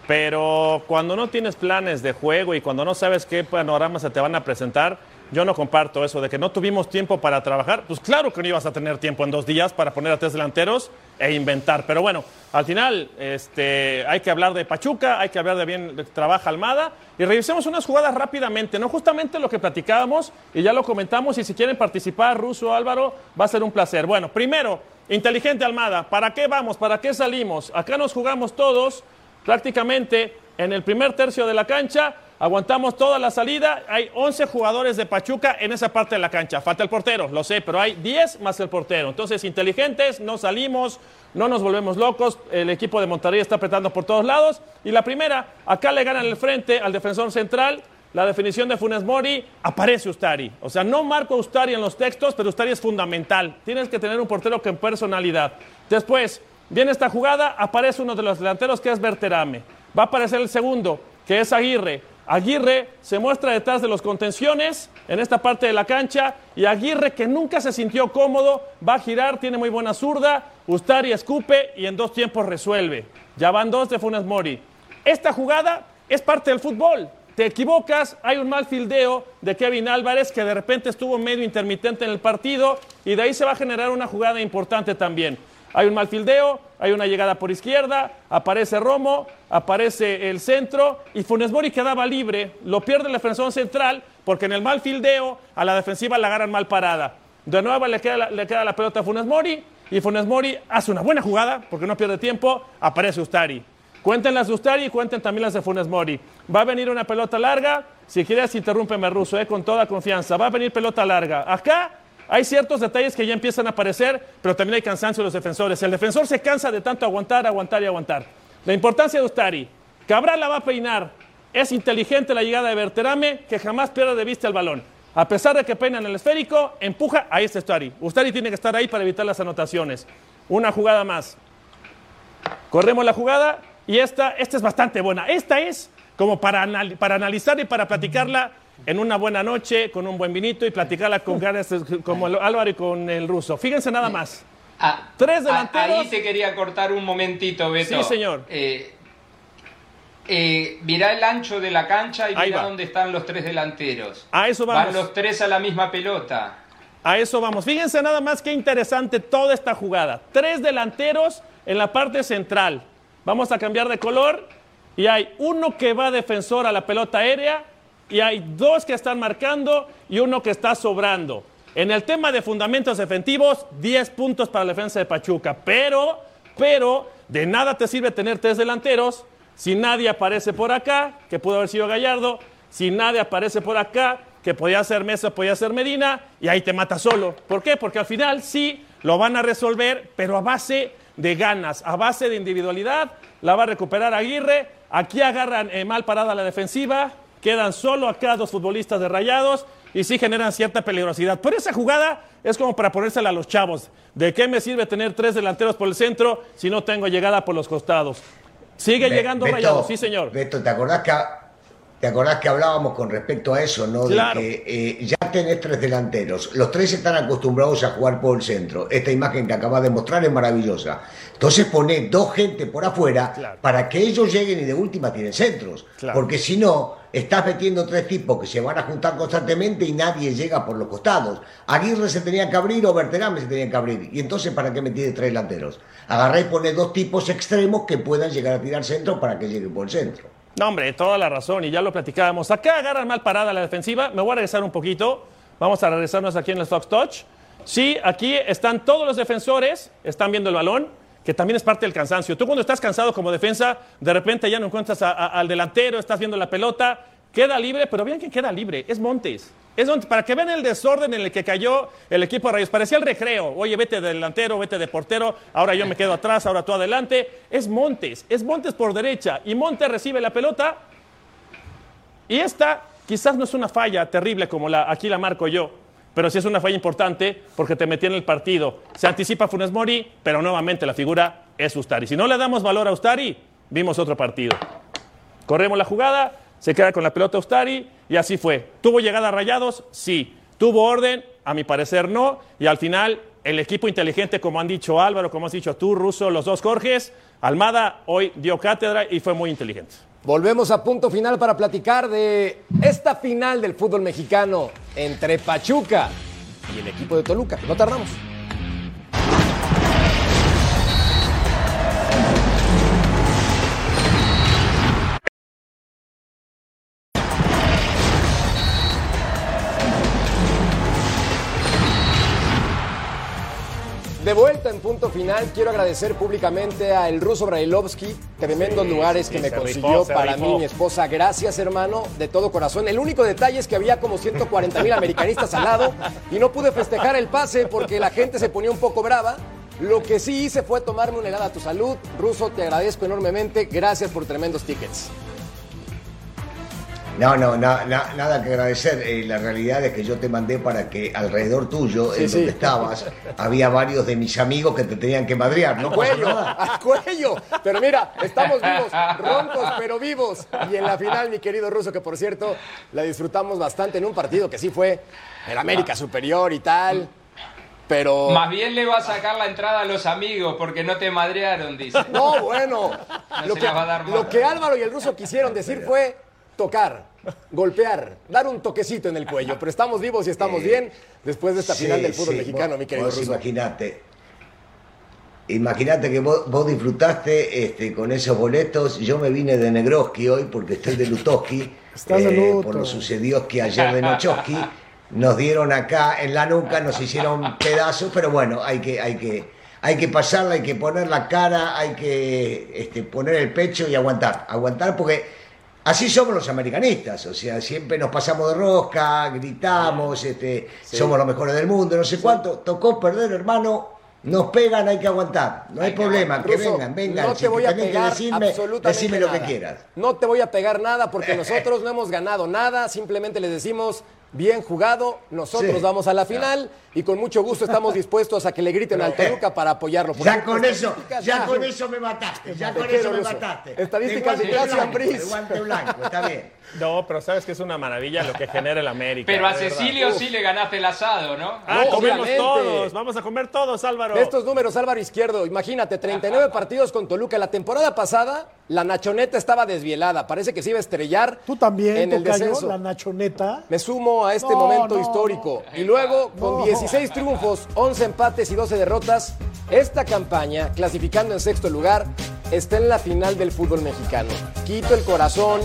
pero cuando no tienes planes de juego y cuando no sabes qué panoramas se te van a presentar, yo no comparto eso de que no tuvimos tiempo para trabajar. Pues claro que no ibas a tener tiempo en dos días para poner a tres delanteros e inventar. Pero bueno, al final este, hay que hablar de Pachuca, hay que hablar de bien trabaja Almada y revisemos unas jugadas rápidamente, ¿no? Justamente lo que platicábamos y ya lo comentamos y si quieren participar, Ruso, Álvaro, va a ser un placer. Bueno, primero, inteligente Almada, ¿para qué vamos? ¿Para qué salimos? Acá nos jugamos todos prácticamente en el primer tercio de la cancha Aguantamos toda la salida. Hay 11 jugadores de Pachuca en esa parte de la cancha. Falta el portero, lo sé, pero hay 10 más el portero. Entonces, inteligentes, no salimos, no nos volvemos locos. El equipo de Monterrey está apretando por todos lados. Y la primera, acá le ganan el frente al defensor central. La definición de Funes Mori, aparece Ustari. O sea, no marco Ustari en los textos, pero Ustari es fundamental. Tienes que tener un portero con personalidad. Después, viene esta jugada, aparece uno de los delanteros que es Berterame. Va a aparecer el segundo, que es Aguirre. Aguirre se muestra detrás de los contenciones en esta parte de la cancha y Aguirre que nunca se sintió cómodo va a girar, tiene muy buena zurda, Ustari escupe y en dos tiempos resuelve. Ya van dos de Funes Mori. Esta jugada es parte del fútbol. Te equivocas, hay un mal fildeo de Kevin Álvarez que de repente estuvo medio intermitente en el partido y de ahí se va a generar una jugada importante también. Hay un mal fildeo, hay una llegada por izquierda, aparece Romo, aparece el centro y Funes Mori quedaba libre, lo pierde el defensor central porque en el mal fildeo a la defensiva la agarran mal parada. De nuevo le queda, la, le queda la pelota a Funes Mori y Funes Mori hace una buena jugada porque no pierde tiempo, aparece Ustari. Cuenten las de Ustari y cuenten también las de Funes Mori. Va a venir una pelota larga, si quieres interrúmpeme Ruso, eh, con toda confianza. Va a venir pelota larga. Acá hay ciertos detalles que ya empiezan a aparecer, pero también hay cansancio de los defensores. El defensor se cansa de tanto aguantar, aguantar y aguantar. La importancia de Ustari. Cabral la va a peinar. Es inteligente la llegada de Berterame, que jamás pierde de vista el balón. A pesar de que peina en el esférico, empuja, ahí está Ustari. Ustari tiene que estar ahí para evitar las anotaciones. Una jugada más. Corremos la jugada y esta, esta es bastante buena. Esta es como para, para analizar y para platicarla en una buena noche, con un buen vinito y platicarla con ganas como Álvaro y con el ruso. Fíjense nada más. Ah, Tres delanteros. Ahí te quería cortar un momentito, Beto. Sí, señor. Eh, eh, mirá el ancho de la cancha y mira dónde están los tres delanteros. A eso vamos. Van los tres a la misma pelota. A eso vamos. Fíjense nada más qué interesante toda esta jugada. Tres delanteros en la parte central. Vamos a cambiar de color y hay uno que va defensor a la pelota aérea y hay dos que están marcando y uno que está sobrando. En el tema de fundamentos defensivos, 10 puntos para la defensa de Pachuca, pero, pero, de nada te sirve tener tres delanteros si nadie aparece por acá, que pudo haber sido Gallardo, si nadie aparece por acá, que podía ser Mesa, podía ser Medina, y ahí te mata solo. ¿Por qué? Porque al final sí lo van a resolver, pero a base de ganas, a base de individualidad, la va a recuperar Aguirre. Aquí agarran eh, mal parada la defensiva, quedan solo acá dos futbolistas de rayados y sí generan cierta peligrosidad. Pero esa jugada es como para ponérsela a los chavos. ¿De qué me sirve tener tres delanteros por el centro si no tengo llegada por los costados? Sigue llegando Rayados, sí señor. Beto, ¿te acordás que ¿Te acordás que hablábamos con respecto a eso, no? De que eh, ya tenés tres delanteros. Los tres están acostumbrados a jugar por el centro. Esta imagen que acabas de mostrar es maravillosa. Entonces poné dos gente por afuera para que ellos lleguen y de última tienen centros. Porque si no, estás metiendo tres tipos que se van a juntar constantemente y nadie llega por los costados. Aguirre se tenía que abrir o Berterame se tenía que abrir. Y entonces, ¿para qué metí tres delanteros? Agarré y poné dos tipos extremos que puedan llegar a tirar centro para que lleguen por el centro. No, hombre, toda la razón, y ya lo platicábamos. Acá agarran mal parada la defensiva. Me voy a regresar un poquito. Vamos a regresarnos aquí en el Fox Touch. Sí, aquí están todos los defensores, están viendo el balón, que también es parte del cansancio. Tú cuando estás cansado como defensa, de repente ya no encuentras al delantero, estás viendo la pelota. queda libre, pero vean que queda libre, es Montes. Es donde, para que vean el desorden en el que cayó el equipo de Rayos. Parecía el recreo. Oye, vete de delantero, vete de portero. Ahora yo me quedo atrás, ahora tú adelante. Es Montes. Es Montes por derecha. Y Montes recibe la pelota. Y esta quizás no es una falla terrible como la, aquí la marco yo. Pero sí es una falla importante porque te metí en el partido. Se anticipa Funes Mori, pero nuevamente la figura es Ustari. Si no le damos valor a Ustari, vimos otro partido. Corremos la jugada, se queda con la pelota Ustari y así fue. ¿Tuvo llegada a rayados? Sí. ¿Tuvo orden? A mi parecer no. Y al final, el equipo inteligente, como han dicho Álvaro, como has dicho tú, Russo, los dos Jorges, Almada hoy dio cátedra y fue muy inteligente. Volvemos a punto final para platicar de esta final del fútbol mexicano entre Pachuca y el equipo de Toluca. No tardamos. De vuelta en punto final, quiero agradecer públicamente a el ruso Brailovsky, tremendos lugares que me consiguió para mí y mi esposa. Gracias, hermano, de todo corazón. El único detalle es que había como 140 mil americanistas al lado y no pude festejar el pase porque la gente se ponía un poco brava. Lo que sí hice fue tomarme una helada a tu salud. Ruso, te agradezco enormemente. Gracias por tremendos tickets. No, no, na- na- nada que agradecer. Eh, la realidad es que yo te mandé para que alrededor tuyo, Sí, en sí. donde estabas, había varios de mis amigos que te tenían que madrear. No cuello, al cuello. Pero mira, estamos vivos, roncos pero vivos. Y en la final, mi querido Ruso, que por cierto, la disfrutamos bastante en un partido que sí fue el América superior y tal. Pero. Más bien le va a sacar la entrada a los amigos porque no te madrearon, dice. No, bueno. No lo, que, las va a dar lo que Álvaro y el ruso quisieron decir fue tocar, golpear, dar un toquecito en el cuello. Pero estamos vivos y estamos Eh, bien después de esta Sí, final del fútbol sí, mexicano, vos- mi querido ruso. Imagínate. Imagínate que vos, vos disfrutaste este, con esos boletos. Yo me vine de Negroski hoy porque estoy de Lutoski. eh, Estás de luto. por lo sucedió que ayer de Nochoski nos dieron acá en la nuca, nos hicieron pedazos, pero bueno, hay que, hay que, hay que pasarla, hay que poner la cara, hay que este, poner el pecho y aguantar. Aguantar porque Así somos los americanistas, o sea, siempre nos pasamos de rosca, gritamos, este, somos los mejores del mundo, no sé cuánto. Tocó perder, hermano, nos pegan, hay que aguantar, no hay, problema, que Ruso, vengan, vengan. No te voy a que pegar decirme, absolutamente decime lo que nada. quieras. No te voy a pegar nada porque nosotros no hemos ganado nada. Simplemente les decimos bien jugado. Nosotros Sí. vamos a la final y con mucho gusto estamos dispuestos a que le griten al Toluca para apoyarlo. Por Ya con eso, ya con eso me mataste, ya con eso me mataste. Estadísticas de está bien. No, pero sabes que es una maravilla lo que genera el América. Pero a. Cecilio sí le ganaste el asado, ¿no? Ah, No, comemos obviamente. todos, vamos a comer todos, Álvaro. Estos números, Álvaro Izquierdo, imagínate, 39 partidos con Toluca. La temporada pasada, la Nachoneta estaba desvielada. Parece que se iba a estrellar Tú también, en el descenso. la nachoneta. Me sumo a este No, momento no, histórico. Y luego, con No. 16 triunfos, 11 empates y 12 derrotas, esta campaña, clasificando en sexto lugar, está en la final del fútbol mexicano. Quito el corazón,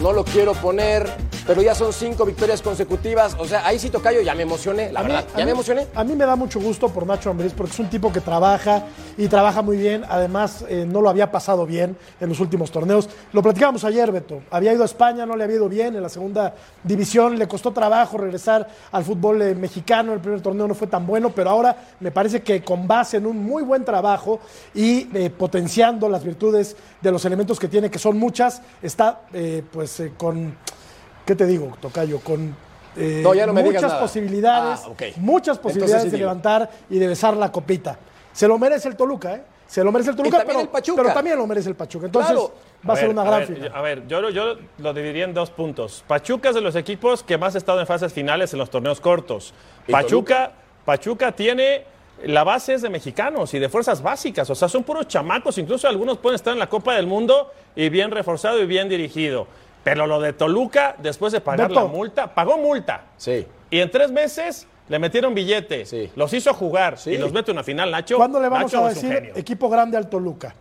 no lo quiero poner, pero ya son cinco victorias consecutivas. O sea, ahí sí tocayo, ya me emocioné, la A mí- verdad, a ya mí- me emocioné. A mí me da mucho gusto por Nacho Ambriz porque es un tipo que trabaja y trabaja muy bien. Además, eh, no lo había pasado bien en los últimos torneos. Lo platicábamos ayer, Beto. Había ido a España, no le había ido bien en la segunda división. Le costó trabajo regresar al fútbol eh, mexicano. El primer torneo no fue tan bueno, pero ahora me parece que con base en un muy buen trabajo y eh, potenciando las virtudes de los elementos que tiene, que son muchas, está eh, pues eh, con, ¿qué te digo, Tocayo? Con eh, No, ya no me digas muchas posibilidades, Ah, muchas posibilidades sí de digo. levantar y de besar la copita. Se lo merece el Toluca, ¿eh? Se lo merece el Toluca, pero, el Pachuca. pero también lo merece el Pachuca. Entonces Claro. va a, ser ver, una gran ver, final. yo- A ver, yo, lo- yo lo dividiría en dos puntos. Pachuca es de los equipos que más ha estado en fases finales en los torneos cortos. ¿Y Pachuca, Pachuca tiene la base es de mexicanos y de fuerzas básicas. O sea, son puros chamacos. Incluso algunos pueden estar en la Copa del Mundo y bien reforzado y bien dirigido. Pero lo de Toluca, después de pagar Beto. la multa, pagó multa. Sí. Y en tres meses le metieron billete. Sí. Los hizo jugar Sí. y los mete a una final, Nacho. ¿Cuándo le vamos Nacho a es un decir genio. equipo grande al Toluca?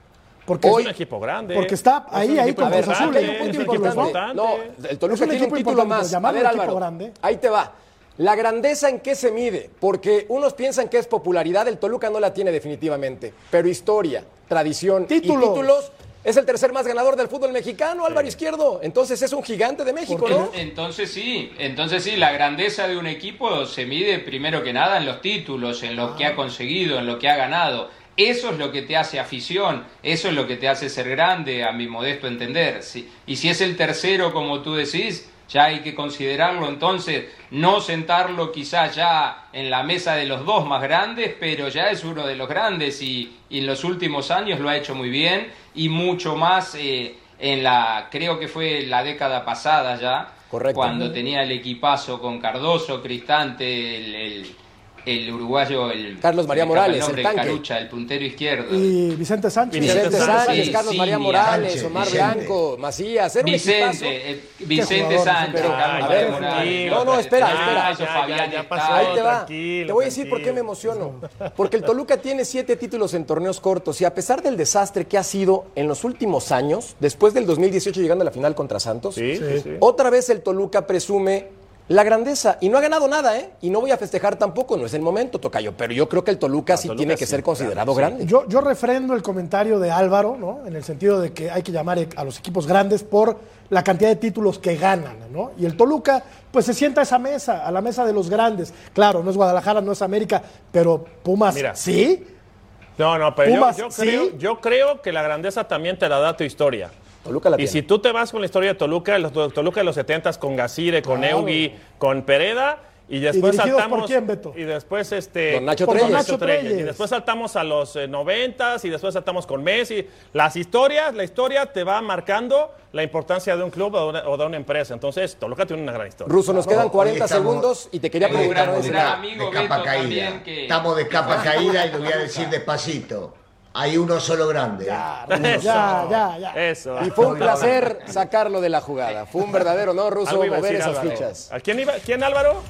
Porque Es Hoy- un equipo grande. porque está Es ahí, ahí con Cruz Azul, hay ¿eh? un punto Es un equipo importante. importante. No, el Toluca Es un tiene un equipo título importante, más. A ver, Álvaro, grande. ahí te va. La grandeza en qué se mide, porque unos piensan que es popularidad, el Toluca no la tiene definitivamente, pero historia, tradición Títulos. y títulos es el tercer más ganador del fútbol mexicano, Álvaro Izquierdo. Entonces es un gigante de México, ¿no? Entonces sí, entonces sí, la grandeza de un equipo se mide primero que nada en los títulos, en lo que ha conseguido, en lo que ha ganado. Eso es lo que te hace afición, eso es lo que te hace ser grande, a mi modesto entender. Y si es el tercero, como tú decís, ya hay que considerarlo entonces, no sentarlo quizás ya en la mesa de los dos más grandes, pero ya es uno de los grandes y, en los últimos años lo ha hecho muy bien y mucho más eh, en la, creo que fue la década pasada ya, cuando tenía el equipazo con Cardoso, Cristante, el el uruguayo, el Carlos María Morales, el, tanque. Carucha, el puntero izquierdo. Y Vicente Sánchez. Vicente, Sánchez, Carlos María Morales, Omar Blanco, Macías, era Vicente, eh, Vicente Sánchez, a ver, No, no, espera, espera. Ahí te va. Te voy a decir por qué me emociono. Porque el Toluca tiene siete títulos en torneos cortos y a pesar del desastre que ha sido en los últimos años, después del 2018 llegando a la final contra Santos, otra vez el Toluca presume la grandeza. Y no ha ganado nada, ¿eh? Y no voy a festejar tampoco, no es el momento, Tocayo. Pero yo creo que el Toluca sí tiene que ser considerado grande. Yo, yo refrendo el comentario de Álvaro, ¿no? En el sentido de que hay que llamar a los equipos grandes por la cantidad de títulos que ganan, ¿no? Y el Toluca, pues se sienta a esa mesa, a la mesa de los grandes. Claro, no es Guadalajara, no es América, pero Pumas, ¿sí? No, no, pero yo, creo, yo creo que la grandeza también te la da tu historia y si tú te vas con la historia de Toluca, los, Toluca de los 70 con Gasire, con Eugi, con Pereda, y después saltamos. Por quién, Beto? Y después este. Con Nacho, Treyes. Y después saltamos a los eh, noventas y después saltamos con Messi. Las historias, la historia te va marcando la importancia de un club o de una, empresa. Entonces, Toluca tiene una gran historia. Ruso, nos quedan 40 segundos y te quería preguntar. Un gran, amigo de capa caída. Estamos de capa caída y lo voy a decir despacito hay uno solo grande. Ya, ya, ya, Eso. Y fue un placer sacarlo de la jugada. Fue un verdadero no, Ruso, mover esas fichas. ¿A quién, iba, quién Álvaro?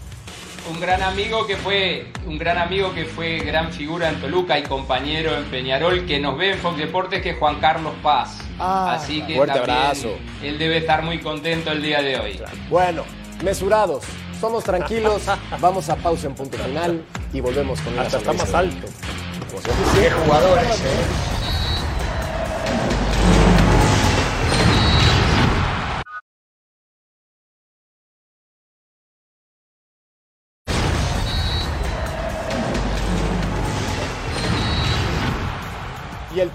Un gran amigo que fue un gran amigo que fue gran figura en Toluca y compañero en Peñarol que nos ve en Fox Deportes que es Juan Carlos Paz. Ah, Así que fuerte abrazo. él debe estar muy contento el día de hoy. Bueno, mesurados, somos tranquilos, vamos a pausa en punto final y volvemos con Hasta está más alto. Qué jugadores, eh.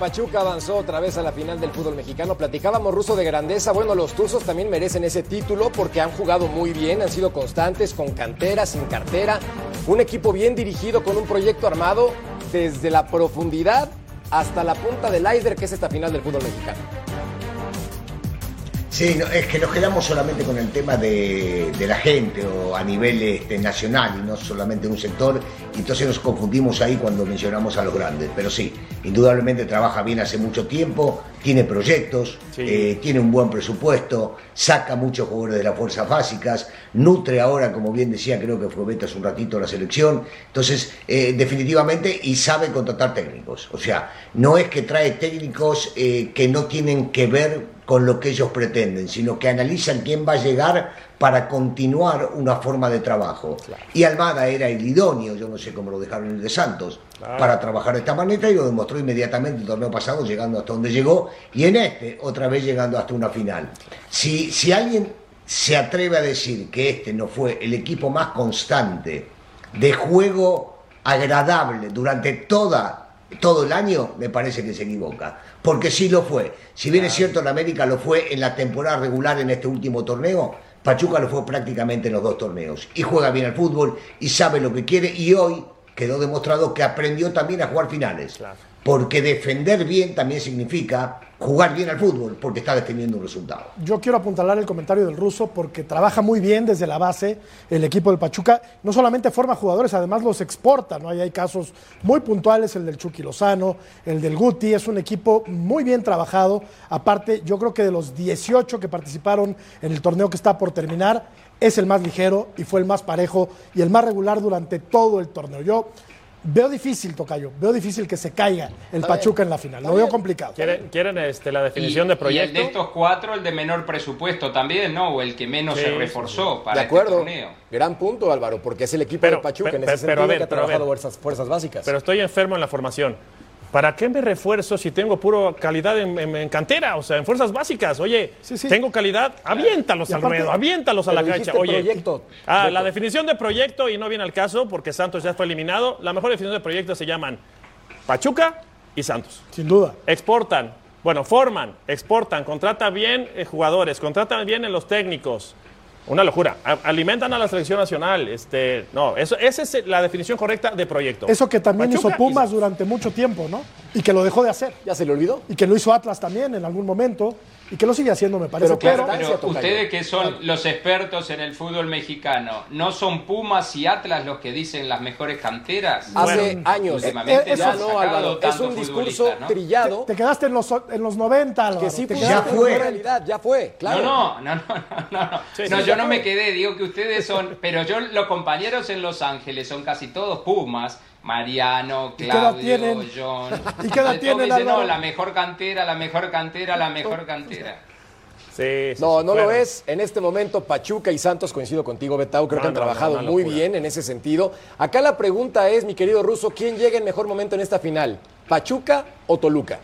Pachuca avanzó otra vez a la final del fútbol mexicano. Platicábamos ruso de grandeza. Bueno, los Tuzos también merecen ese título porque han jugado muy bien, han sido constantes, con cantera, sin cartera. Un equipo bien dirigido, con un proyecto armado desde la profundidad hasta la punta del iceberg, que es esta final del fútbol mexicano. Sí, es que nos quedamos solamente con el tema de, la gente o a nivel este, nacional y no solamente en un sector, y entonces nos confundimos ahí cuando mencionamos a los grandes. Pero sí, indudablemente trabaja bien hace mucho tiempo, tiene proyectos, eh, tiene un buen presupuesto, saca muchos jugadores de las fuerzas básicas, nutre ahora, como bien decía, creo que fue Beto hace un ratito la selección, entonces eh, definitivamente y sabe contratar técnicos. O sea, no es que trae técnicos eh, que no tienen que ver con lo que ellos pretenden, sino que analizan quién va a llegar para continuar una forma de trabajo. Y Almada era el idóneo, yo no sé cómo lo dejaron el de Santos, para trabajar de esta manera y lo demostró inmediatamente el torneo pasado, llegando hasta donde llegó, y en este, otra vez llegando hasta una final. Si, si alguien se atreve a decir que este no fue el equipo más constante de juego agradable durante toda, todo el año, me parece que se equivoca porque sí lo fue. Si bien es cierto, en América lo fue en la temporada regular en este último torneo, Pachuca lo fue prácticamente en los dos torneos. Y juega bien al fútbol y sabe lo que quiere y hoy quedó demostrado que aprendió también a jugar finales. Porque defender bien también significa jugar bien al fútbol porque está defendiendo un resultado. Yo quiero apuntalar el comentario del ruso porque trabaja muy bien desde la base el equipo del Pachuca. No solamente forma jugadores, además los exporta. ¿no? hay casos muy puntuales, el del Chucky Lozano, el del Guti. Es un equipo muy bien trabajado. Aparte, yo creo que de los 18 que participaron en el torneo que está por terminar, es el más ligero y fue el más parejo y el más regular durante todo el torneo. Yo Veo difícil, Tocayo, veo difícil que se caiga el Pachuca en la final, lo veo complicado. ¿Quieren, este, la definición de proyecto? Y el de estos cuatro, el de menor presupuesto también, ¿no? O el que menos se reforzó para de este acuerdo. Gran punto, Álvaro, porque es el equipo de Pachuca en ese sentido que ha trabajado fuerzas, fuerzas básicas. Pero estoy enfermo en la formación. ¿Para qué me refuerzo si tengo puro calidad en, cantera? O sea, en fuerzas básicas. Oye, tengo calidad, aviéntalos al ruedo, aviéntalos a la cancha. Oye, proyecto, ah, la definición de proyecto, y no viene al caso porque Santos ya fue eliminado. La mejor definición de proyecto se llaman Pachuca y Santos. Sin duda. Exportan, bueno, forman, exportan, contratan bien eh, jugadores, contratan bien en los técnicos. Una locura. alimentan a la selección nacional. Este, no, eso, esa es la definición correcta de proyecto. Eso que también hizo Pumas durante mucho tiempo, ¿no? Y que lo dejó de hacer. ¿Ya se le olvidó? Y que lo hizo Atlas también en algún momento y que lo sigue haciendo, me parece. Pero, ustedes que son los expertos en el fútbol mexicano, ¿no son Pumas y Atlas los que dicen las mejores canteras? Hace años. Últimamente ya no, Álvaro, es un discurso trillado. Te, quedaste en los, en los 90, Álvaro. Que sí, pues, ya fue. realidad, ya fue, claro. No, no, no, no, no. no, yo no me quedé, digo que ustedes son, pero yo, los compañeros en Los Ángeles son casi todos Pumas. Mariano, Claudio, John. ¿Y qué edad tienen, no, la mejor cantera, la mejor cantera, la mejor cantera. Sí, no, no lo es. En este momento, Pachuca y Santos, coincido contigo, Betao, creo que han trabajado muy bien en ese sentido. Acá la pregunta es, mi querido Ruso, ¿quién llega en mejor momento en esta final? ¿Pachuca o Toluca?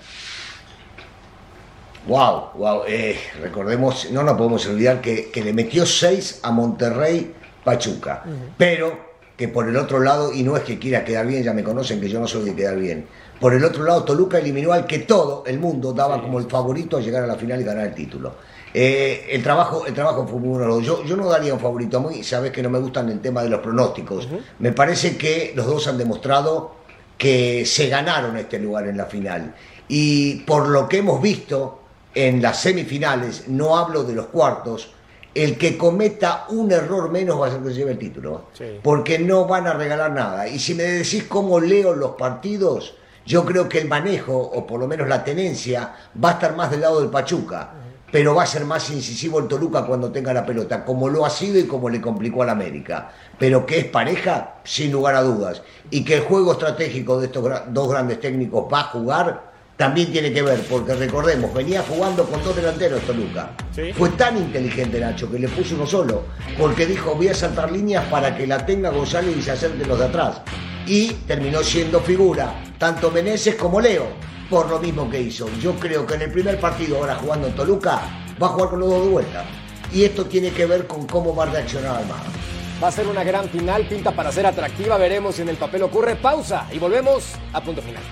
Wow, wow. Eh, recordemos, no nos podemos olvidar que, le metió seis a Monterrey Pachuca. Pero que por el otro lado, y no es que quiera quedar bien, ya me conocen que yo no soy de quedar bien, por el otro lado Toluca eliminó al que todo el mundo daba como el favorito a llegar a la final y ganar el título. Eh, el, trabajo, el trabajo fue muy bueno. Yo, yo no daría un favorito a mí, sabes que no me gustan el tema de los pronósticos. Me parece que los dos han demostrado que se ganaron este lugar en la final. Y por lo que hemos visto en las semifinales, no hablo de los cuartos, el que cometa un error menos va a ser que se lleve el título. Porque no van a regalar nada. Y si me decís cómo leo los partidos, yo creo que el manejo, o por lo menos la tenencia, va a estar más del lado del Pachuca. Pero va a ser más incisivo el Toluca cuando tenga la pelota, como lo ha sido y como le complicó al América. Pero que es pareja, sin lugar a dudas. Y que el juego estratégico de estos dos grandes técnicos va a jugar, también tiene que ver, porque recordemos, venía jugando con dos delanteros Toluca. Fue tan inteligente Nacho que le puso uno solo, porque dijo voy a saltar líneas para que la tenga González y se acerque los de atrás. Y terminó siendo figura, tanto Meneses como Leo, por lo mismo que hizo. Yo creo que en el primer partido, ahora jugando en Toluca, va a jugar con los dos de vuelta. Y esto tiene que ver con cómo va a reaccionar Almada. Va a ser una gran final, pinta para ser atractiva, veremos si en el papel ocurre. Pausa y volvemos a punto final.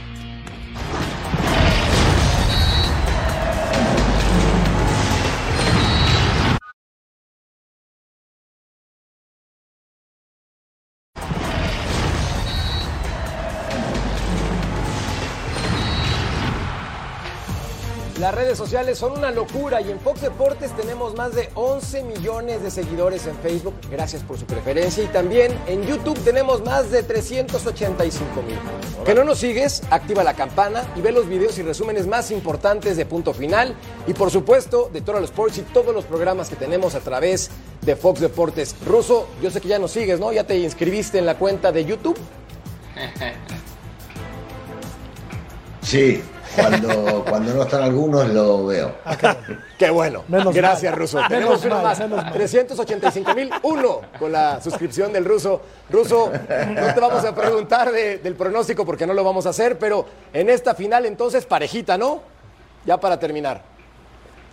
Sociales son una locura y en Fox Deportes tenemos más de 11 millones de seguidores en Facebook. Gracias por su preferencia. Y también en YouTube tenemos más de 385 mil. ¿Que no nos sigues? Activa la campana y ve los videos y resúmenes más importantes de Punto Final. Y por supuesto, de Total Sports y todos los programas que tenemos a través de Fox Deportes. Ruso, yo sé que ya nos sigues, ¿no? ¿Ya te inscribiste en la cuenta de YouTube? Sí, cuando, cuando no están algunos lo veo. Ah, qué bueno. Gracias, Ruso. Tenemos uno más. 385 mil, uno con la suscripción del Ruso. Ruso, no te vamos a preguntar del pronóstico porque no lo vamos a hacer, pero en esta final entonces parejita, ¿no? Ya para terminar.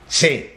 Sí,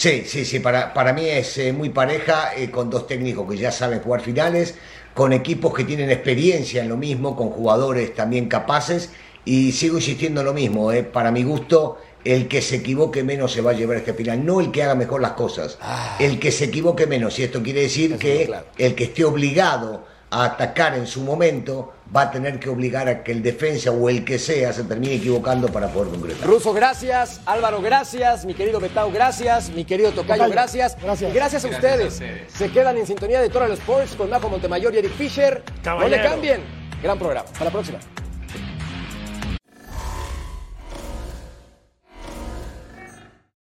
Sí, sí, sí, para, para mí es eh, muy pareja, eh, con dos técnicos que ya saben jugar finales, con equipos que tienen experiencia en lo mismo, con jugadores también capaces y sigo insistiendo en lo mismo, ¿eh? para mi gusto, el que se equivoque menos se va a llevar este final, no el que haga mejor las cosas, ah. el que se equivoque menos. Y esto quiere decir que el que esté obligado a atacar en su momento va a tener que obligar a que el defensa o el que sea se termine equivocando para poder concretar. Ruso, gracias. Álvaro, gracias. Mi querido Betao, gracias. Mi querido Tocayo, gracias. Gracias. Gracias a, ustedes. Se quedan en sintonía de Total Sports con Majo Montemayor y Eric Fisher. No le cambien. Gran programa. Hasta la próxima.